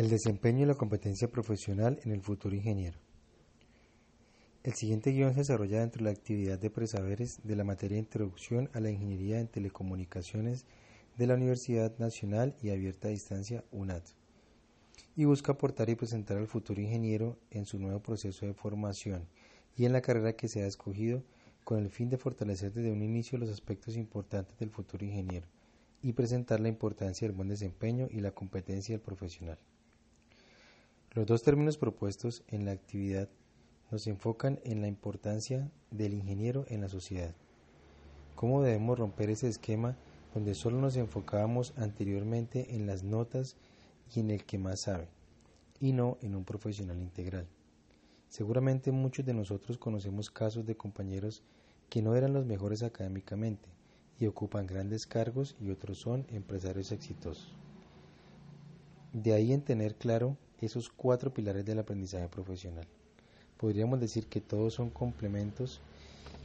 El desempeño y la competencia profesional en el futuro ingeniero. El siguiente guion se desarrolla dentro de la actividad de presaberes de la materia de Introducción a la Ingeniería en Telecomunicaciones de la Universidad Nacional y Abierta a Distancia UNAD y busca aportar y presentar al futuro ingeniero en su nuevo proceso de formación y en la carrera que se ha escogido con el fin de fortalecer desde un inicio los aspectos importantes del futuro ingeniero y presentar la importancia del buen desempeño y la competencia del profesional. Los dos términos propuestos en la actividad nos enfocan en la importancia del ingeniero en la sociedad. ¿Cómo debemos romper ese esquema donde solo nos enfocábamos anteriormente en las notas y en el que más sabe, y no en un profesional integral? Seguramente muchos de nosotros conocemos casos de compañeros que no eran los mejores académicamente y ocupan grandes cargos y otros son empresarios exitosos. De ahí en tener claro esos cuatro pilares del aprendizaje profesional. Podríamos decir que todos son complementos.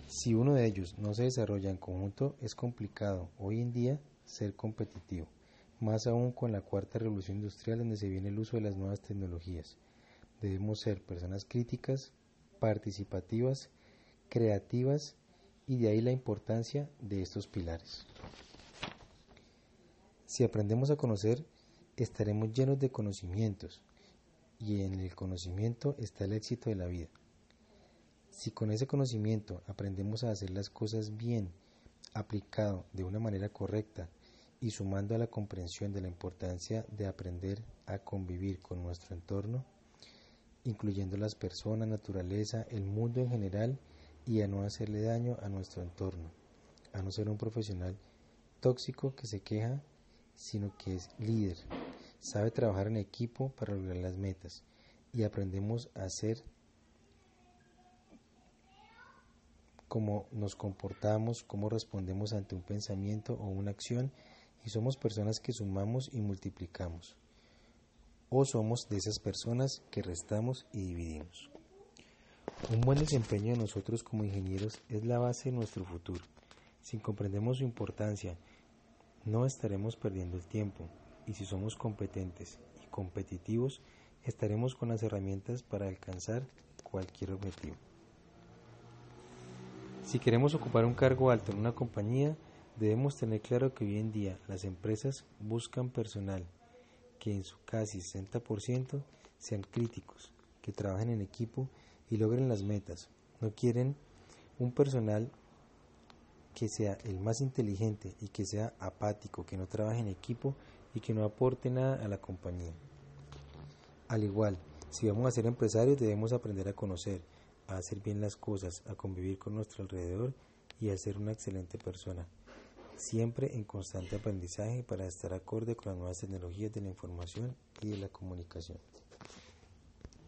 Si uno de ellos no se desarrolla en conjunto, es complicado hoy en día ser competitivo, más aún con la cuarta revolución industrial donde se viene el uso de las nuevas tecnologías. Debemos ser personas críticas, participativas, creativas y de ahí la importancia de estos pilares. Si aprendemos a conocer, estaremos llenos de conocimientos, y en el conocimiento está el éxito de la vida. Si con ese conocimiento aprendemos a hacer las cosas bien, aplicado de una manera correcta y sumando a la comprensión de la importancia de aprender a convivir con nuestro entorno, incluyendo las personas, naturaleza, el mundo en general y a no hacerle daño a nuestro entorno, a no ser un profesional tóxico que se queja, sino que es líder, sabe trabajar en equipo para lograr las metas y aprendemos a hacer cómo nos comportamos, cómo respondemos ante un pensamiento o una acción y somos personas que sumamos y multiplicamos. O somos de esas personas que restamos y dividimos. Un buen desempeño de nosotros como ingenieros es la base de nuestro futuro. Si comprendemos su importancia, no estaremos perdiendo el tiempo, y si somos competentes y competitivos, estaremos con las herramientas para alcanzar cualquier objetivo. Si queremos ocupar un cargo alto en una compañía, debemos tener claro que hoy en día las empresas buscan personal que en su casi 60% sean críticos, que trabajen en equipo y logren las metas. No quieren un personal que sea el más inteligente y que sea apático, que no trabaje en equipo y que no aporte nada a la compañía. Al igual, si vamos a ser empresarios debemos aprender a conocer, a hacer bien las cosas, a convivir con nuestro alrededor y a ser una excelente persona, siempre en constante aprendizaje para estar acorde con las nuevas tecnologías de la información y de la comunicación.